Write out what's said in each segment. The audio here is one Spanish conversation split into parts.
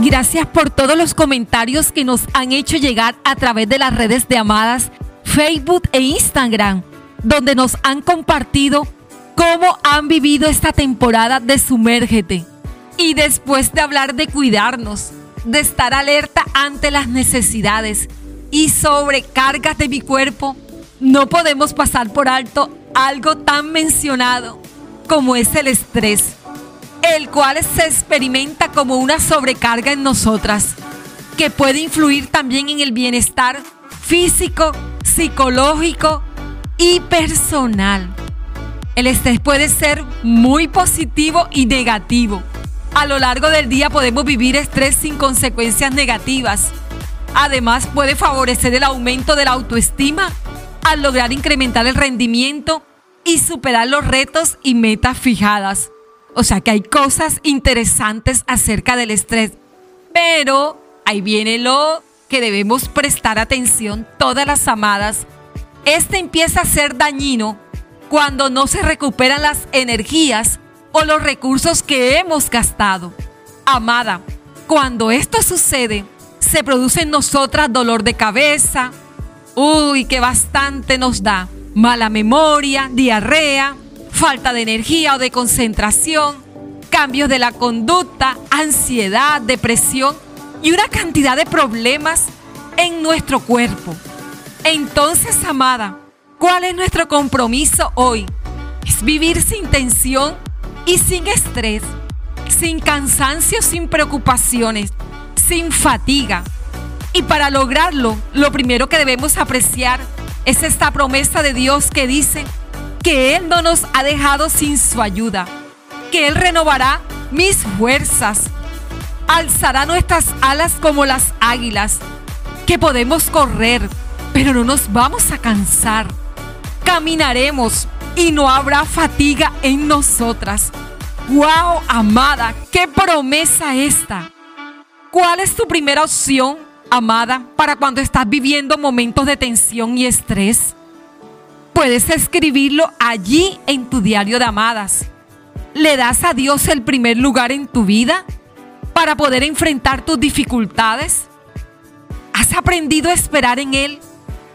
Gracias por todos los comentarios que nos han hecho llegar a través de las redes de Amadas, Facebook e Instagram, donde nos han compartido cómo han vivido esta temporada de Sumérgete. Y después de hablar de cuidarnos, de estar alerta ante las necesidades y sobrecargas de mi cuerpo, no podemos pasar por alto algo tan mencionado como es el estrés el cual se experimenta como una sobrecarga en nosotras, que puede influir también en el bienestar físico, psicológico y personal. El estrés puede ser muy positivo y negativo. A lo largo del día podemos vivir estrés sin consecuencias negativas. Además puede favorecer el aumento de la autoestima al lograr incrementar el rendimiento y superar los retos y metas fijadas. O sea que hay cosas interesantes acerca del estrés. Pero ahí viene lo que debemos prestar atención todas las amadas. Este empieza a ser dañino cuando no se recuperan las energías o los recursos que hemos gastado. Amada, cuando esto sucede, se produce en nosotras dolor de cabeza, uy, que bastante nos da, mala memoria, diarrea, falta de energía o de concentración, cambios de la conducta, ansiedad, depresión y una cantidad de problemas en nuestro cuerpo. Entonces, amada, ¿cuál es nuestro compromiso hoy? Es vivir sin tensión y sin estrés, sin cansancio, sin preocupaciones, sin fatiga. Y para lograrlo, lo primero que debemos apreciar es esta promesa de Dios que dice, que Él no nos ha dejado sin su ayuda, que Él renovará mis fuerzas, alzará nuestras alas como las águilas, que podemos correr, pero no nos vamos a cansar, caminaremos y no habrá fatiga en nosotras. ¡Wow, amada! ¡Qué promesa esta! ¿Cuál es tu primera opción, amada, para cuando estás viviendo momentos de tensión y estrés? Puedes escribirlo allí en tu diario de amadas. ¿Le das a Dios el primer lugar en tu vida para poder enfrentar tus dificultades? ¿Has aprendido a esperar en Él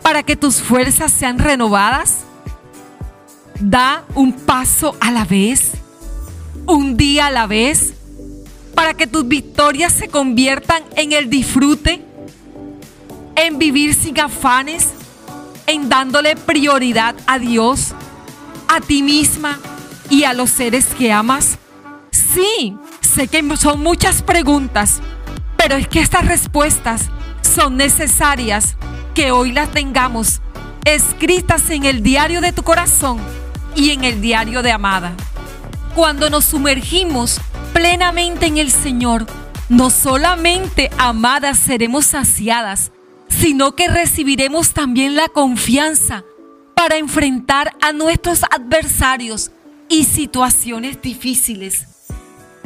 para que tus fuerzas sean renovadas? Da un paso a la vez, un día a la vez, para que tus victorias se conviertan en el disfrute, en vivir sin afanes en dándole prioridad a Dios, a ti misma y a los seres que amas? Sí, sé que son muchas preguntas, pero es que estas respuestas son necesarias que hoy las tengamos escritas en el diario de tu corazón y en el diario de Amada. Cuando nos sumergimos plenamente en el Señor, no solamente amadas seremos saciadas, sino que recibiremos también la confianza para enfrentar a nuestros adversarios y situaciones difíciles.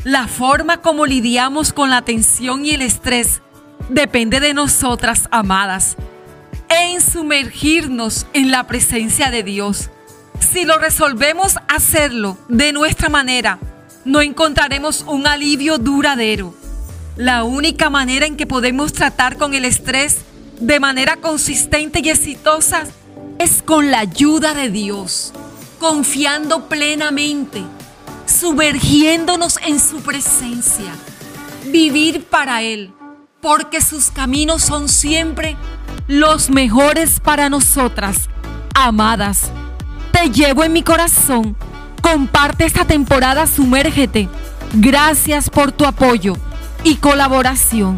La forma como lidiamos con la tensión y el estrés depende de nosotras, amadas, en sumergirnos en la presencia de Dios. Si lo resolvemos hacerlo de nuestra manera, no encontraremos un alivio duradero. La única manera en que podemos tratar con el estrés de manera consistente y exitosa es con la ayuda de Dios, confiando plenamente, sumergiéndonos en su presencia, vivir para Él, porque sus caminos son siempre los mejores para nosotras, amadas. Te llevo en mi corazón, comparte esta temporada, sumérgete. Gracias por tu apoyo y colaboración.